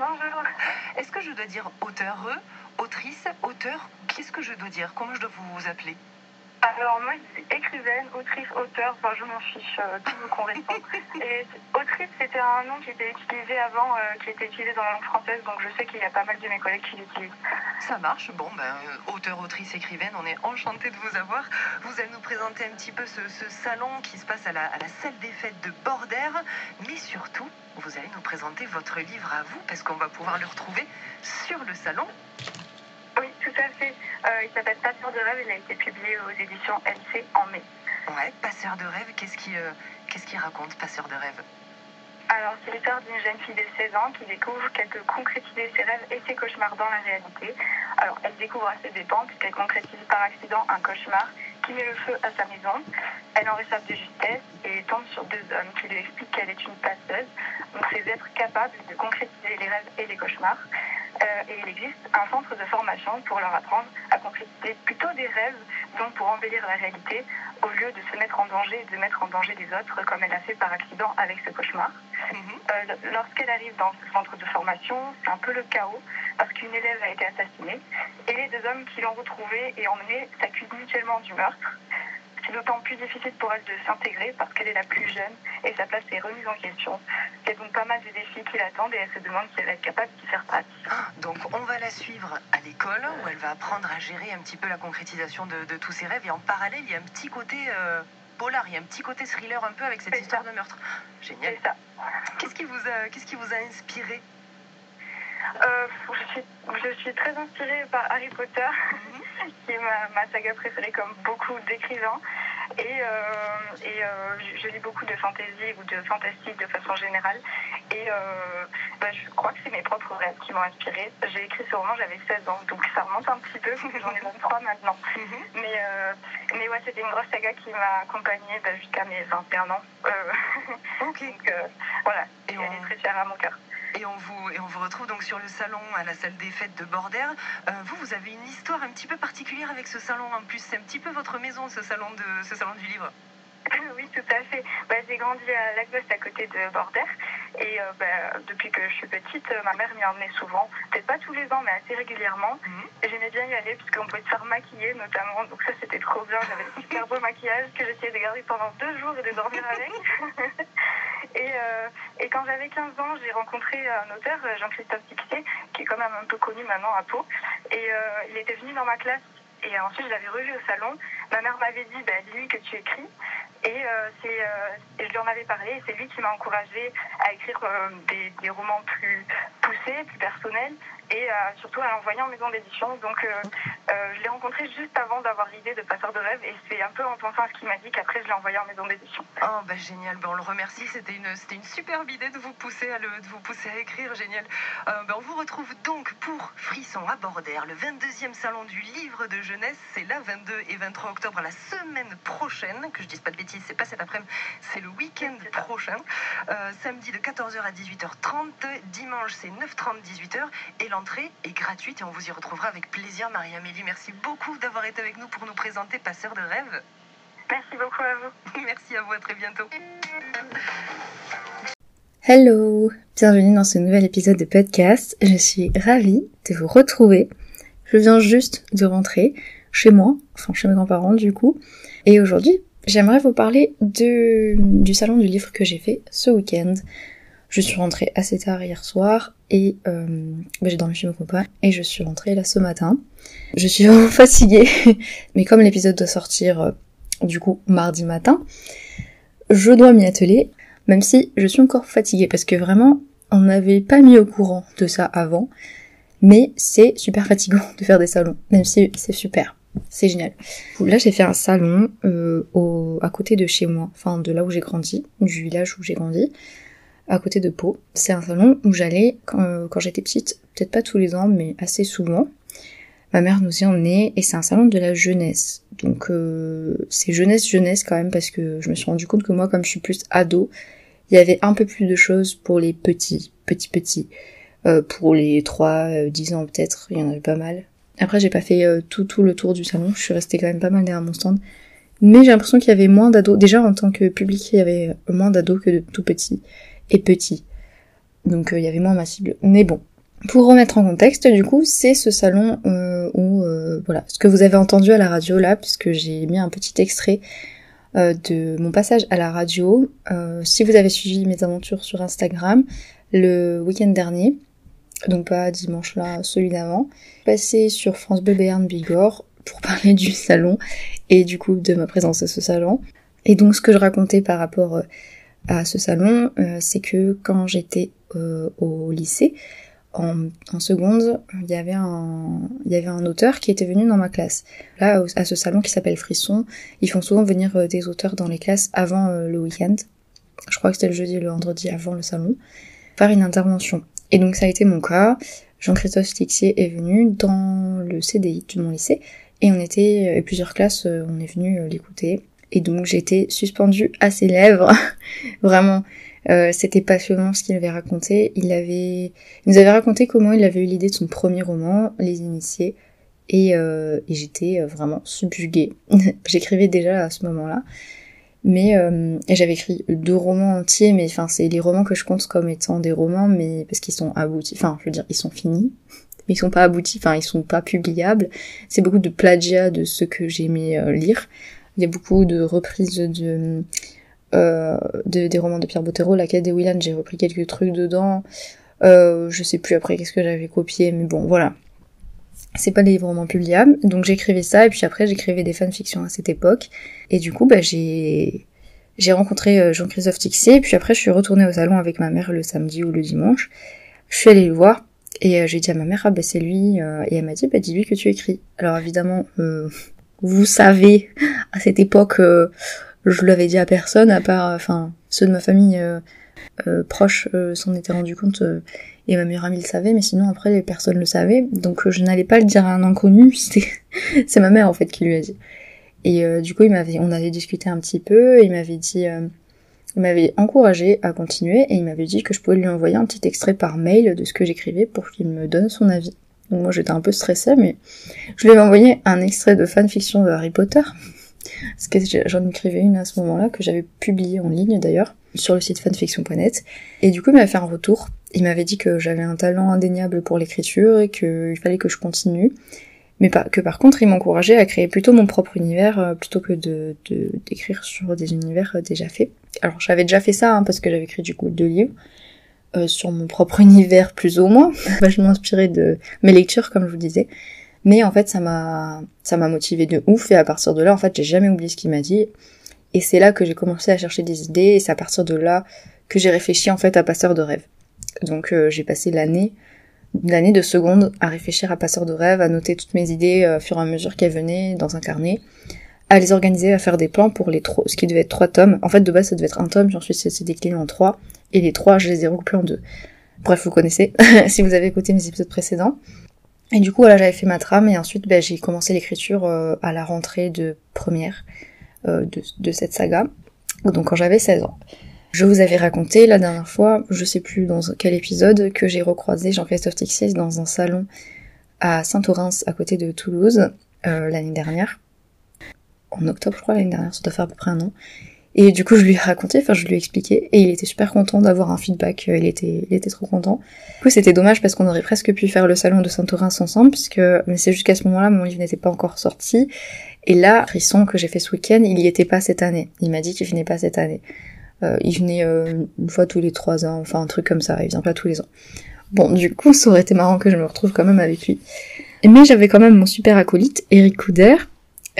Bonjour. Est-ce que je dois dire auteur, autrice, auteur? Qu'est-ce que je dois dire? Comment je dois vous appeler? Alors moi, je écrivaine, autrice, auteur, enfin je m'en fiche, euh, tout me correspond. Et autrice, c'était un nom qui était utilisé avant, euh, qui était utilisé dans la langue française, donc je sais qu'il y a pas mal de mes collègues qui l'utilisent. Ça marche, bon, ben, euh, auteur, autrice, écrivaine, on est enchanté de vous avoir. Vous allez nous présenter un petit peu ce, salon qui se passe à la, à la salle des fêtes de Bordère, mais surtout, vous allez nous présenter votre livre à vous, parce qu'on va pouvoir le retrouver sur le salon. Oui, tout à fait. Euh, il s'appelle Passeur de rêve. Il a été publié aux éditions LC en mai. Ouais, Passeur de rêve, qu'est-ce qu'il euh, qu'est-ce qui raconte, Passeur de rêve? Alors, c'est l'histoire d'une jeune fille de 16 ans qui découvre qu'elle peut concrétiser ses rêves et ses cauchemars dans la réalité. Alors, elle découvre à ses dépens puisqu'elle concrétise par accident un cauchemar met le feu à sa maison. Elle en réchappe de justesse et tombe sur deux hommes qui lui expliquent qu'elle est une passeuse, donc ces êtres capables de concrétiser les rêves et les cauchemars. Euh, et il existe un centre de formation pour leur apprendre à concrétiser plutôt des rêves, donc pour embellir la réalité, au lieu de se mettre en danger et de mettre en danger les autres, comme elle a fait par accident avec ce cauchemar. Mhm. Euh, lorsqu'elle arrive dans ce centre de formation, c'est un peu le chaos, parce qu'une élève a été assassinée, et les deux hommes qui l'ont retrouvée et emmenée s'accusent mutuellement du meurtre. C'est d'autant plus difficile pour elle de s'intégrer parce qu'elle est la plus jeune et sa place est remise en question. Il y a donc pas mal de défis qui l'attendent et elle se demande si elle va être capable d'y faire face. Donc on va la suivre à l'école où elle va apprendre à gérer un petit peu la concrétisation de, tous ses rêves et en parallèle il y a un petit côté euh, polar, il y a un petit côté thriller un peu avec cette histoire de meurtre. Génial. Qu'est-ce qui vous a, qu'est-ce qui vous a inspiré? Euh, je, suis, je, suis, très inspirée par Harry Potter, mhm. Qui est ma, ma, saga préférée comme beaucoup d'écrivains. Et, euh, et euh, je lis beaucoup de fantasy ou de fantastique de façon générale. Et euh, bah, je crois que c'est mes propres rêves qui m'ont inspirée. J'ai écrit ce roman, j'avais 16 ans, donc ça remonte un petit peu, j'en ai 23 maintenant. Mhm. Mais, mais ouais, c'était une grosse saga qui m'a accompagnée bah, jusqu'à mes 21 ans. donc voilà, et elle est très chère à mon cœur. Et on, vous, retrouve donc sur le salon à la salle des fêtes de Bordère. Euh, vous, vous avez une histoire un petit peu particulière avec ce salon en plus. C'est un petit peu votre maison, ce salon, de, ce salon du livre. Oui, tout à fait. Bah, j'ai grandi à Lagos, à côté de Bordère. Et euh, bah, depuis que je suis petite, ma mère m'y emmenait souvent. Peut-être pas tous les ans, mais assez régulièrement. Mhm. Et j'aimais bien y aller puisqu'on pouvait se faire maquiller notamment. Donc ça, c'était trop bien. J'avais un super beau maquillage que j'essayais de garder pendant deux jours et de dormir avec. Et, euh, et quand j'avais 15 ans, j'ai rencontré un auteur, Jean-Christophe Tixier, qui est quand même un peu connu maintenant à Pau. Et euh, il était venu dans ma classe et ensuite, je l'avais revu au salon. Ma mère m'avait dit, bah, dis-lui que tu écris. Et, euh, euh, je lui en avais parlé. Et c'est lui qui m'a encouragée à écrire euh, des, des, romans plus poussés, plus personnels et euh, surtout à l'envoyer en maison d'édition. Donc euh, euh, je l'ai rencontré juste avant d'avoir l'idée de Passeur de rêve et c'est un peu en pensant à ce qu'il m'a dit qu'après je l'ai envoyé en maison d'édition. Oh bah génial, bah, on le remercie, c'était une, c'était une superbe idée de vous pousser à, le, de vous pousser à écrire, génial. Bah, on vous retrouve donc pour Frisson à Bordère, le 22e salon du livre de jeunesse, c'est là 22 et 23 octobre la semaine prochaine, que je dise pas de bêtises, c'est pas cet après-midi, c'est le week-end prochain, samedi de 14h à 18h30, dimanche c'est 9h30 18h et l'entrée est gratuite et on vous y retrouvera avec plaisir. Marie-Amélie, merci beaucoup d'avoir été avec nous pour nous présenter Passeur de rêve. Merci beaucoup à vous. merci à vous, à très bientôt. Hello, bienvenue dans ce nouvel épisode de podcast. Je suis ravie de vous retrouver. Je viens juste de rentrer chez moi, enfin chez mes grands-parents du coup. Et aujourd'hui, j'aimerais vous parler de, du salon du livre que j'ai fait ce week-end. Je suis rentrée assez tard hier soir et euh, bah, j'ai dormi chez mon copain et je suis rentrée là ce matin. Je suis vraiment fatiguée, mais comme l'épisode doit sortir euh, du coup mardi matin, je dois m'y atteler, même si je suis encore fatiguée parce que vraiment on n'avait pas mis au courant de ça avant, mais c'est super fatigant de faire des salons, même si c'est super. C'est génial. Là, j'ai fait un salon euh, au, à côté de chez moi, enfin de là où j'ai grandi, du village où j'ai grandi à côté de Pau. C'est un salon où j'allais quand, quand j'étais petite, peut-être pas tous les ans, mais assez souvent. Ma mère nous y emmenait et c'est un salon de la jeunesse. Donc euh, c'est jeunesse jeunesse quand même parce que je me suis rendu compte que moi comme je suis plus ado, il y avait un peu plus de choses pour les petits, petits petits. Euh, pour les 3 10 euh, ans peut-être, il y en avait pas mal. Après j'ai pas fait euh, tout tout le tour du salon, je suis restée quand même pas mal derrière mon stand. Mais j'ai l'impression qu'il y avait moins d'ados. Déjà en tant que public, il y avait moins d'ados que de tout petits et petit. Donc euh, il y avait moins ma cible. Mais bon. Pour remettre en contexte, du coup, c'est ce salon euh, où, euh, voilà, ce que vous avez entendu à la radio là, puisque j'ai mis un petit extrait de mon passage à la radio. si vous avez suivi mes aventures sur Instagram le week-end dernier, donc pas dimanche là, celui d'avant, passé sur France Bleu Béarn Bigorre pour parler du salon et du coup de ma présence à ce salon. Et donc ce que je racontais par rapport à ce salon, euh, c'est que quand j'étais euh, au lycée, en, en, seconde, il y avait un, il y avait un auteur qui était venu dans ma classe. Là, à ce salon qui s'appelle Frisson, ils font souvent venir euh, des auteurs dans les classes avant le week-end. Je crois que c'était le jeudi et le vendredi avant le salon, faire une intervention. Et donc ça a été mon cas. Jean-Christophe Tixier est venu dans le CDI de mon lycée et on était, et plusieurs classes, on est venu l'écouter. Et donc j'étais suspendue à ses lèvres. Vraiment, euh, c'était passionnant ce qu'il avait raconté. Il avait, nous avait raconté comment il avait eu l'idée de son premier roman, Les Initiés, et, euh, j'étais euh, vraiment subjuguée. J'écrivais déjà à ce moment-là, mais euh, j'avais écrit deux romans entiers, mais enfin c'est les romans que je compte comme étant des romans, mais parce qu'ils sont aboutis. Enfin, je veux dire, ils sont finis, mais ils sont pas aboutis. Enfin, ils sont pas publiables. C'est beaucoup de plagiat de ce que j'aimais euh, lire. Il y a beaucoup de reprises de, euh, de des romans de Pierre Bottero, La quête des Willan, j'ai repris quelques trucs dedans. Euh, je sais plus après qu'est-ce que j'avais copié, mais bon, voilà. C'est pas des livres romans publiables, donc j'écrivais ça, et puis après j'écrivais des fanfictions à cette époque. Et du coup, bah j'ai j'ai rencontré euh, Jean-Christophe Tixier, et puis après je suis retournée au salon avec ma mère le samedi ou le dimanche. Je suis allée le voir, et euh, j'ai dit à ma mère, ah bah c'est lui, euh, et elle m'a dit, bah dis-lui que tu écris. Alors évidemment, vous savez, à cette époque, euh, je l'avais dit à personne, à part, enfin, ceux de ma famille euh, euh, proche s'en étaient rendu compte et ma meilleure amie le savait, mais sinon après les personnes le savaient, donc je n'allais pas le dire à un inconnu, c'est ma mère en fait qui lui a dit. Et du coup, il m'avait, on avait discuté un petit peu, il m'avait dit, il m'avait encouragé à continuer, et il m'avait dit que je pouvais lui envoyer un petit extrait par mail de ce que j'écrivais pour qu'il me donne son avis. Donc moi j'étais un peu stressée, mais je lui ai envoyé un extrait de fanfiction de Harry Potter. Parce que j'en écrivais une à ce moment-là, que j'avais publiée en ligne d'ailleurs, sur le site fanfiction.net. Et du coup il m'avait fait un retour. Il m'avait dit que j'avais un talent indéniable pour l'écriture et qu'il fallait que je continue. Mais que par contre il m'encourageait à créer plutôt mon propre univers euh, plutôt que d'écrire sur des univers euh, déjà faits. Alors j'avais déjà fait ça hein, parce que j'avais écrit du coup deux livres. Euh, sur mon propre univers plus ou moins, vachement inspiré de mes lectures comme je vous disais. Mais en fait ça m'a ça m'a motivé de ouf et à partir de là en fait j'ai jamais oublié ce qu'il m'a dit et c'est là que j'ai commencé à chercher des idées et c'est à partir de là que j'ai réfléchi en fait à passeur de rêve. Donc euh, j'ai passé l'année l'année de seconde à réfléchir à passeur de rêve, à noter toutes mes idées euh, au fur et à mesure qu'elles venaient dans un carnet, à les organiser, à faire des plans pour les trois, ce qui devait être trois tomes. En fait de base ça devait être un tome, ensuite c'est décliné en trois et les trois, je les ai recoupés en deux. Bref, vous connaissez, si vous avez écouté mes épisodes précédents. Et du coup, voilà, j'avais fait ma trame et ensuite, ben, j'ai commencé l'écriture euh, à la rentrée de première euh, de, de, cette saga, donc quand j'avais 16 ans. Je vous avais raconté la dernière fois, je sais plus dans quel épisode, que j'ai recroisé Jean-Christophe Tixier dans un salon à Saint-Orens, à côté de Toulouse, euh, l'année dernière. En octobre, je crois, l'année dernière, ça doit faire à peu près un an. Et du coup, je lui ai raconté, enfin, je lui ai expliqué, et il était super content d'avoir un feedback, il était, il était trop content. Du coup, c'était dommage parce qu'on aurait presque pu faire le salon de Saint-Aurin ensemble, puisque, mais c'est jusqu'à ce moment-là, mon livre n'était pas encore sorti. Et là, Frisson que j'ai fait ce week-end, il y était pas cette année. Il m'a dit qu'il venait pas cette année. Euh, il venait euh, une fois tous les trois ans, enfin un truc comme ça, il vient pas tous les ans. Bon, du coup, ça aurait été marrant que je me retrouve quand même avec lui. Mais j'avais quand même mon super acolyte, Eric Couder, euh,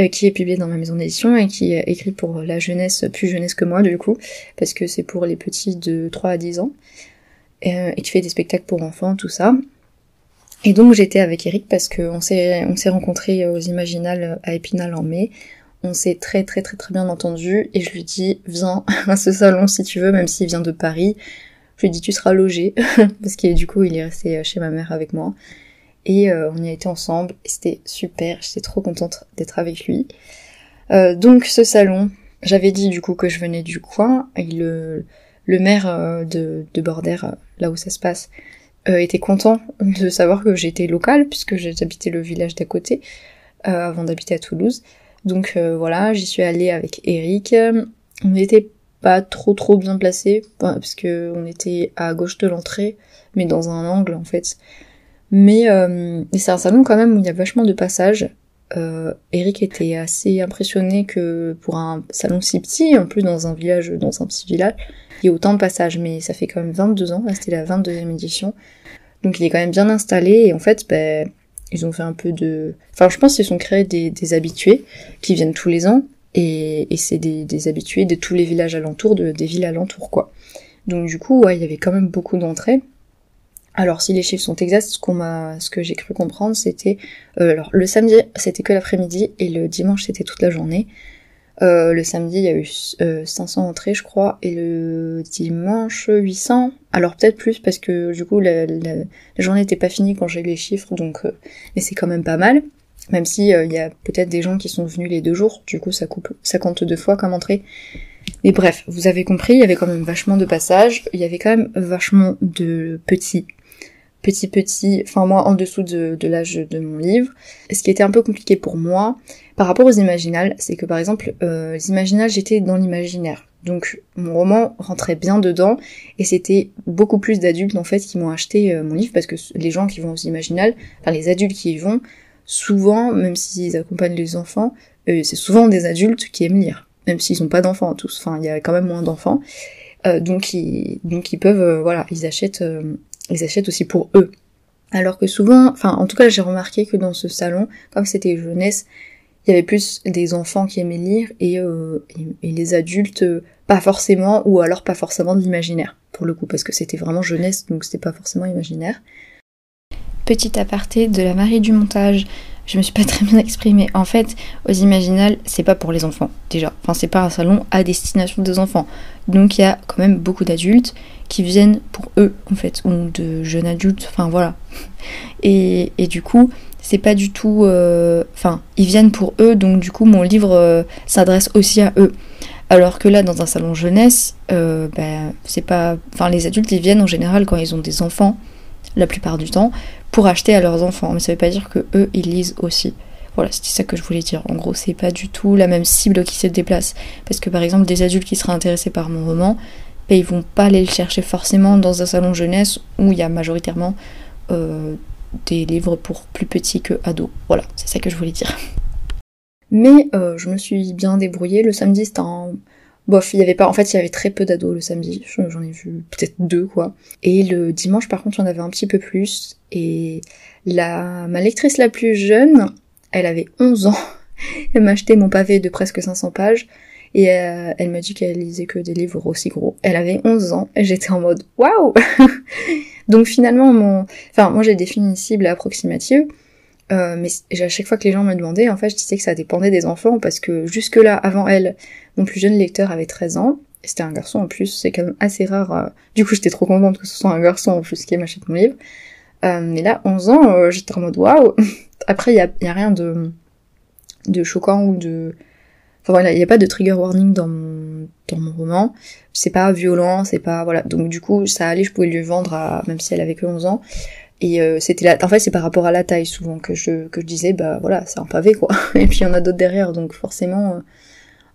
qui est publié dans ma maison d'édition et qui est écrit pour la jeunesse, plus jeunesse que moi du coup, parce que c'est pour les petits de 3 à 10 ans, euh, et qui fait des spectacles pour enfants, tout ça. Et donc j'étais avec Eric parce qu'on s'est on s'est rencontrés aux Imaginales à Épinal en mai. On s'est très très très très bien entendu et je lui dis viens à ce salon si tu veux, même s'il vient de Paris. Je lui dis tu seras logé parce que du coup il est resté chez ma mère avec moi. Et euh, on y a été ensemble, c'était super, j'étais trop contente d'être avec lui. Euh, donc ce salon, j'avais dit du coup que je venais du coin, et le, maire euh, de, de Bordère, là où ça se passe, était content de savoir que j'étais locale, puisque j'habitais le village d'à côté, avant d'habiter à Toulouse. Donc voilà, j'y suis allée avec Eric. On n'était pas trop trop bien placés, parce que on était à gauche de l'entrée, mais dans un angle en fait. Mais euh, c'est un salon quand même où il y a vachement de passages. Euh, Eric était assez impressionné que pour un salon si petit, en plus dans un village, dans un petit village, il y ait autant de passages. Mais ça fait quand même 22 ans, c'était la 22e édition. Donc il est quand même bien installé et en fait, ben, ils ont fait un peu de... Enfin je pense qu'ils sont créés des, habitués qui viennent tous les ans et, c'est des, des, habitués de tous les villages alentours, de, des villes alentours quoi. Donc du coup, ouais, il y avait quand même beaucoup d'entrées. Alors si les chiffres sont exacts, ce que j'ai cru comprendre, c'était euh, alors le samedi c'était que l'après-midi et le dimanche c'était toute la journée. Euh, le samedi il y a eu 500 euh, entrées je crois et le dimanche 800. Alors peut-être plus parce que du coup la, journée n'était pas finie quand j'ai eu les chiffres donc mais c'est quand même pas mal. Même si il y a peut-être des gens qui sont venus les deux jours, du coup ça coupe, ça compte deux fois comme entrée. Mais bref, vous avez compris, il y avait quand même vachement de passages, il y avait quand même vachement de petits petit petit, enfin moi en dessous de, l'âge de mon livre. Ce qui était un peu compliqué pour moi par rapport aux imaginales, c'est que par exemple euh, les imaginales j'étais dans l'imaginaire. Donc mon roman rentrait bien dedans et c'était beaucoup plus d'adultes en fait qui m'ont acheté euh, mon livre parce que les gens qui vont aux imaginales, enfin les adultes qui y vont, souvent, même s'ils accompagnent les enfants, euh, c'est souvent des adultes qui aiment lire, même s'ils n'ont pas d'enfants tous. Enfin il y a quand même moins d'enfants. donc ils donc ils peuvent voilà ils achètent ils achètent aussi pour eux. Alors que souvent, enfin en tout cas j'ai remarqué que dans ce salon, comme c'était jeunesse, il y avait plus des enfants qui aimaient lire et, euh, les adultes pas forcément ou alors pas forcément de l'imaginaire pour le coup parce que c'était vraiment jeunesse donc c'était pas forcément imaginaire. Petit aparté de la Marie du montage, je me suis pas très bien exprimée. En fait, aux Imaginales, c'est pas pour les enfants déjà. Enfin, c'est pas un salon à destination des enfants. Donc il y a quand même beaucoup d'adultes qui viennent pour eux en fait, ou de jeunes adultes, enfin voilà. Et, et du coup, c'est pas du tout... Euh, enfin, ils viennent pour eux, donc du coup mon livre euh, s'adresse aussi à eux. Alors que là, dans un salon jeunesse, euh, ben, c'est pas... Enfin, les adultes, ils viennent en général quand ils ont des enfants, la plupart du temps, pour acheter à leurs enfants. Mais ça veut pas dire que eux, ils lisent aussi. Voilà, c'était ça que je voulais dire. En gros, c'est pas du tout la même cible qui se déplace. Parce que par exemple, des adultes qui seraient intéressés par mon roman, ben, ils vont pas aller le chercher forcément dans un salon jeunesse où il y a majoritairement euh, des livres pour plus petits que ados. Voilà, c'est ça que je voulais dire. Mais euh, je me suis bien débrouillée. Le samedi, c'était un... Bof, il y avait pas... En fait, il y avait très peu d'ados le samedi. J'en ai vu peut-être deux, quoi. Et le dimanche, par contre, il y en avait un petit peu plus. Et la... ma lectrice la plus jeune, elle avait 11 ans. Elle m'a acheté mon pavé de presque 500 pages. Et euh, elle m'a dit qu'elle lisait que des livres aussi gros. Elle avait 11 ans et j'étais en mode waouh Donc finalement, mon, enfin moi j'ai défini une cible approximative, euh, mais à chaque fois que les gens me demandaient, en fait je disais que ça dépendait des enfants parce que jusque là, avant elle, mon plus jeune lecteur avait 13 ans. C'était un garçon en plus, c'est quand même assez rare. Euh, du coup j'étais trop contente que ce soit un garçon en plus qui m'achète mon livre. Euh, mais là, 11 ans, j'étais en mode waouh Après, il y a, y a rien de, de choquant ou de Enfin voilà, il n'y a pas de trigger warning dans mon, dans mon roman. C'est pas violent, c'est pas voilà. Donc du coup, ça allait, je pouvais lui vendre à même si elle avait que 11 ans. Et euh, c'était là, en fait, c'est par rapport à la taille souvent que je que je disais bah voilà, c'est un pavé quoi. Et puis il y en a d'autres derrière, donc forcément, euh,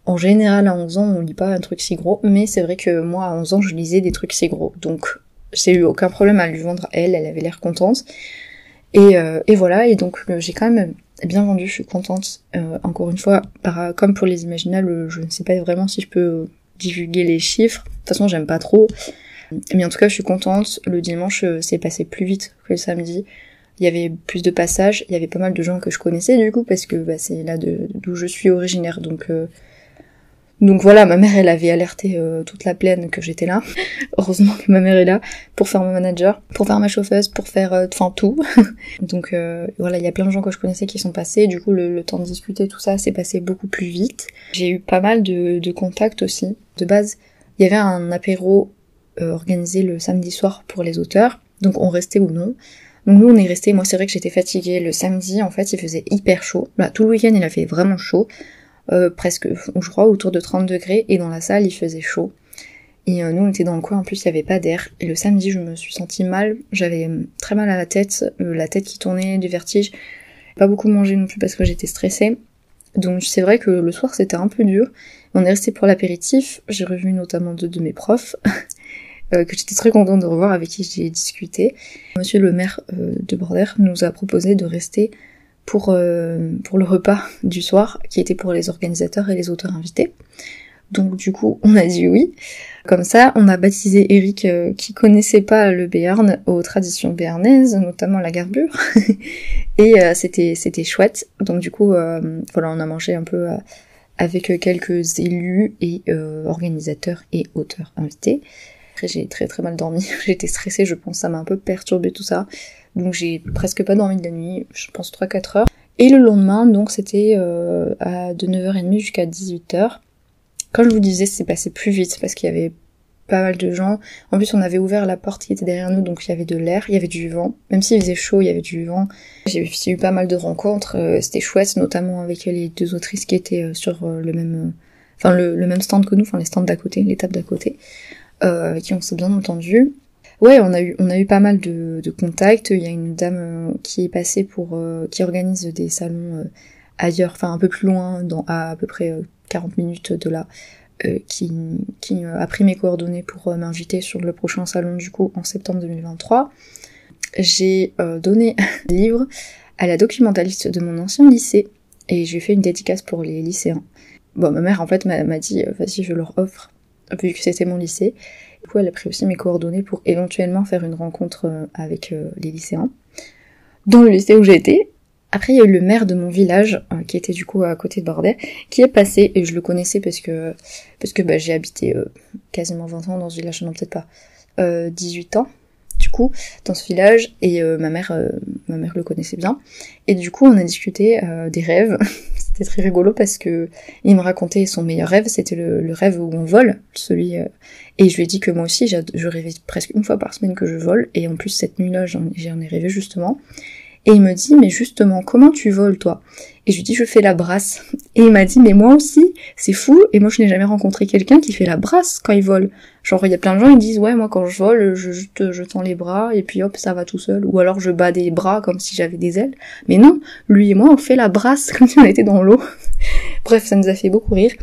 En général, à 11 ans, on lit pas un truc si gros, mais c'est vrai que moi, à 11 ans, je lisais des trucs si gros. Donc, j'ai eu aucun problème à lui vendre elle, elle avait l'air contente. Et, euh, et voilà, et donc j'ai quand même bien vendu, je suis contente. Encore une fois, comme pour les imaginales, je ne sais pas vraiment si je peux divulguer les chiffres. De toute façon, j'aime pas trop. Mais en tout cas, je suis contente. Le dimanche, c'est passé plus vite que le samedi. Il y avait plus de passages, il y avait pas mal de gens que je connaissais du coup parce que bah, c'est là d'où je suis originaire. Donc euh, donc voilà ma mère elle avait alerté euh, toute la plaine que j'étais là. Heureusement que ma mère est là pour faire mon manager pour faire ma chauffeuse pour faire euh, enfin tout. Donc voilà il y a plein de gens que je connaissais qui sont passés. Du coup le, temps de discuter tout ça s'est passé beaucoup plus vite. J'ai eu pas mal de, de contacts aussi de base. Il y avait un apéro organisé le samedi soir pour les auteurs donc on restait ou non donc nous on est resté, moi c'est vrai que j'étais fatiguée le samedi, en fait il faisait hyper chaud. Là, tout le week-end il a fait vraiment chaud, euh, presque, je crois, autour de 30 degrés, et dans la salle il faisait chaud. Et euh, nous on était dans le coin, en plus il n'y avait pas d'air. Et le samedi je me suis sentie mal, j'avais très mal à la tête, euh, la tête qui tournait, du vertige. Pas beaucoup mangé non plus parce que j'étais stressée. Donc c'est vrai que le soir c'était un peu dur. On est resté pour l'apéritif, j'ai revu notamment deux de mes profs. Euh, que j'étais très contente de revoir, avec qui j'ai discuté. Monsieur le maire euh, de Border nous a proposé de rester pour, euh, pour le repas du soir, qui était pour les organisateurs et les auteurs invités. Donc du coup, on a dit oui. Comme ça, on a baptisé Eric, qui connaissait pas le Béarn, aux traditions béarnaises, notamment la garbure. et c'était c'était chouette. Donc du coup, voilà, on a mangé un peu avec quelques élus et organisateurs et auteurs invités. Après, j'ai très très mal dormi. J'étais stressée, je pense, ça m'a un peu perturbé tout ça. Donc j'ai presque pas dormi de la nuit, je pense 3-4 heures. Et le lendemain, donc c'était euh, à de 9h30 jusqu'à 18h. Comme je vous disais, c'est passé plus vite parce qu'il y avait pas mal de gens. En plus, on avait ouvert la porte qui était derrière nous, donc il y avait de l'air, il y avait du vent. Même s'il faisait chaud, il y avait du vent. J'ai eu pas mal de rencontres, euh, c'était chouette, notamment avec les deux autrices qui étaient euh, sur le même, enfin le, même stand que nous, enfin les stands d'à côté, l'étape d'à côté avec qui on s'est bien entendu. Ouais, on a eu on a eu pas mal de, de contacts. Il y a une dame euh, qui est passée pour euh, qui organise des salons euh, ailleurs, enfin un peu plus loin, dans à, à peu près 40 minutes de là, qui qui a pris mes coordonnées pour m'inviter sur le prochain salon du coup en septembre 2023. J'ai donné un livre à la documentaliste de mon ancien lycée et j'ai fait une dédicace pour les lycéens. Bon, ma mère en fait m'a dit vas-y je leur offre vu que c'était mon lycée. Du coup, elle a pris aussi mes coordonnées pour éventuellement faire une rencontre euh, avec euh, les lycéens. Dans le lycée où été. Après, il y a eu le maire de mon village, euh, qui était du coup à côté de Bordet, qui est passé, et je le connaissais parce que, parce que bah, j'ai habité quasiment 20 ans dans ce village, non peut-être pas, 18 ans, du coup, dans ce village, et ma mère, ma mère le connaissait bien. Et du coup, on a discuté des rêves, c'était très rigolo parce que il me racontait son meilleur rêve, c'était le, rêve où on vole, celui euh, et je lui ai dit que moi aussi je rêvais presque une fois par semaine que je vole et en plus cette nuit-là j'en ai rêvé justement. Et il me dit mais justement comment tu voles toi? Et je lui dis je fais la brasse. Et il m'a dit mais moi aussi c'est fou et moi je n'ai jamais rencontré quelqu'un qui fait la brasse quand il vole. Genre, il y a plein de gens, ils disent, ouais, moi, quand je vole, je, je tends les bras, et puis hop, ça va tout seul. Ou alors, je bats des bras comme si j'avais des ailes. Mais non, lui et moi, on fait la brasse comme si on était dans l'eau. Bref, ça nous a fait beaucoup rire.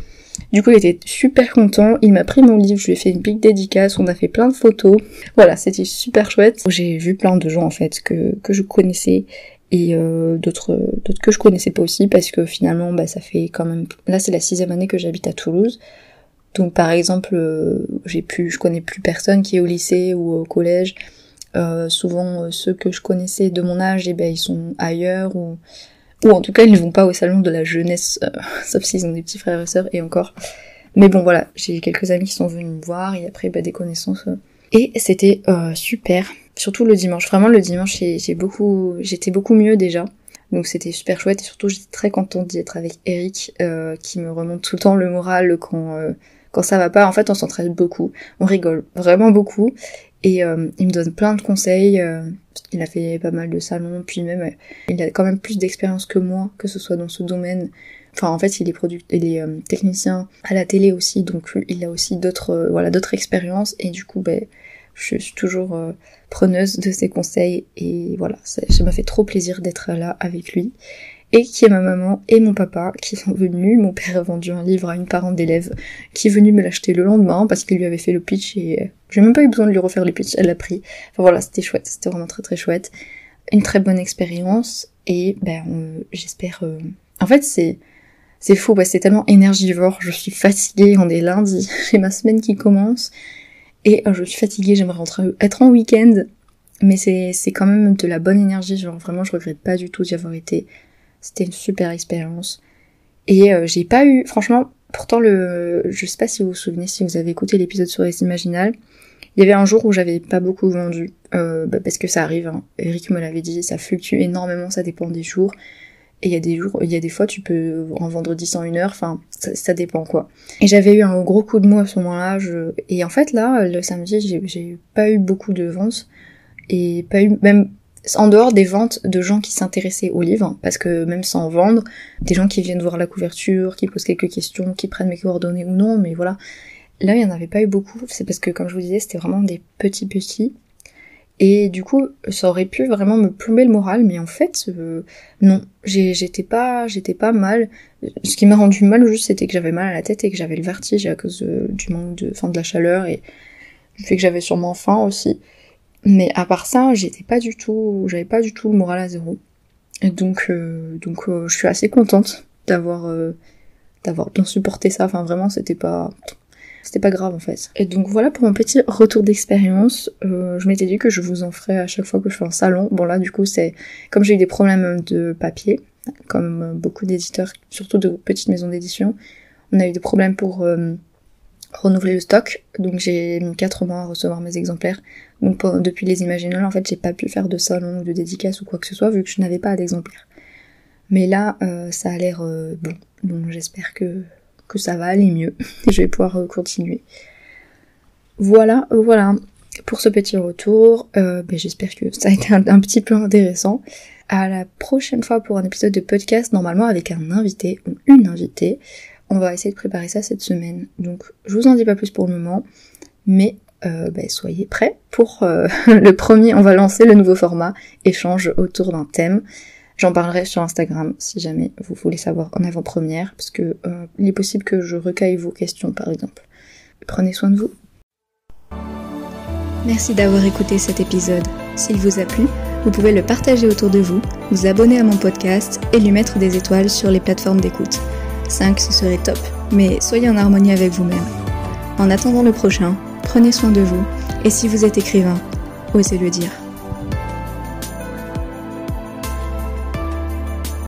Du coup, il était super content. Il m'a pris mon livre, je lui ai fait une big dédicace, on a fait plein de photos. Voilà, c'était super chouette. J'ai vu plein de gens, en fait, que, que je connaissais et euh, d'autres d'autres que je connaissais pas aussi parce que finalement bah ça fait quand même là c'est la sixième année que j'habite à Toulouse donc par exemple, euh, j'ai plus, je connais plus personne qui est au lycée ou au collège. Euh, souvent ceux que je connaissais de mon âge, eh ben ils sont ailleurs ou ou en tout cas ils ne vont pas au salon de la jeunesse, sauf s'ils ont des petits frères et sœurs et encore. Mais bon voilà, j'ai quelques amis qui sont venus me voir et après bah, des connaissances. Et c'était super, surtout le dimanche. Vraiment le dimanche j'ai beaucoup, j'étais beaucoup mieux déjà. Donc c'était super chouette et surtout j'étais très contente d'y être avec Eric qui me remonte tout le temps le moral quand quand ça va pas, en fait, on s'entraide beaucoup, on rigole vraiment beaucoup, et euh, il me donne plein de conseils. Euh, il a fait pas mal de salons, puis même, euh, il a quand même plus d'expérience que moi, que ce soit dans ce domaine. Enfin, en fait, il est produit, il est technicien à la télé aussi, donc il a aussi d'autres, voilà, d'autres expériences, et du coup, ben, je suis toujours preneuse de ses conseils, et voilà, ça m'a fait trop plaisir d'être là avec lui. Et qui est ma maman et mon papa qui sont venus. Mon père a vendu un livre à une parente d'élève qui est venue me l'acheter le lendemain parce qu'il lui avait fait le pitch et j'ai même pas eu besoin de lui refaire le pitch, elle l'a pris. Enfin voilà, c'était chouette, c'était vraiment très très chouette. Une très bonne expérience et ben j'espère... Euh, en fait c'est... C'est fou, c'est tellement énergivore, je suis fatiguée, on est lundi, j'ai ma semaine qui commence, et euh, je suis fatiguée, j'aimerais rentrer, être en week-end, mais c'est quand même de la bonne énergie, genre vraiment je regrette pas du tout d'y avoir été. C'était une super expérience. Et euh, j'ai pas eu, franchement, pourtant le, je sais pas si vous vous souvenez, si vous avez écouté l'épisode sur les imaginales, il y avait un jour où j'avais pas beaucoup vendu, euh, bah, parce que ça arrive, hein. Eric me l'avait dit, ça fluctue énormément, ça dépend des jours. Et il y a des jours, il y a des fois tu peux en vendre 10 en une heure, enfin ça, dépend quoi. Et j'avais eu un gros coup de mou à ce moment-là, et en fait là, le samedi, j'ai pas eu beaucoup de ventes et pas eu même en dehors des ventes de gens qui s'intéressaient au livre, parce que même sans vendre, des gens qui viennent voir la couverture, qui posent quelques questions, qui prennent mes coordonnées ou non, mais voilà. Là, il n'y en avait pas eu beaucoup, c'est parce que, comme je vous disais, c'était vraiment des petits petits. Et du coup, ça aurait pu vraiment me plomber le moral, mais en fait, euh, non, j'étais pas, j'étais pas mal. Ce qui m'a rendu mal juste, c'était que j'avais mal à la tête et que j'avais le vertige à cause du manque de, enfin, de la chaleur et du fait que j'avais sûrement faim aussi. Mais à part ça, j'étais pas du tout, j'avais pas du tout le moral à zéro. Et donc, euh, donc, euh, je suis assez contente d'avoir, euh, d'avoir bien supporté ça. Enfin, vraiment, c'était pas, c'était pas grave en fait. Et donc voilà pour mon petit retour d'expérience. je m'étais dit que je vous en ferai à chaque fois que je fais un salon. Bon là, du coup, c'est comme j'ai eu des problèmes de papier, comme beaucoup d'éditeurs, surtout de petites maisons d'édition, on a eu des problèmes pour renouveler le stock, donc j'ai mis 4 mois à recevoir mes exemplaires. Donc depuis les Imaginales, en fait, j'ai pas pu faire de salon ou de dédicace ou quoi que ce soit vu que je n'avais pas d'exemplaires. Mais là, euh, ça a l'air euh, bon, donc j'espère que, que ça va aller mieux. je vais pouvoir euh, continuer. Voilà, voilà pour ce petit retour. Ben, j'espère que ça a été un, un, petit peu intéressant. À la prochaine fois pour un épisode de podcast, normalement avec un invité ou une invitée. On va essayer de préparer ça cette semaine. Donc je vous en dis pas plus pour le moment, mais euh, ben, soyez prêts pour euh, le premier. On va lancer le nouveau format échange autour d'un thème. J'en parlerai sur Instagram si jamais vous voulez savoir en avant-première, parce que euh, il est possible que je recueille vos questions par exemple. Prenez soin de vous. Merci d'avoir écouté cet épisode. S'il vous a plu, vous pouvez le partager autour de vous, vous abonner à mon podcast et lui mettre des étoiles sur les plateformes d'écoute. 5 ce serait top, mais soyez en harmonie avec vous-même. En attendant le prochain, prenez soin de vous, et si vous êtes écrivain, osez le dire.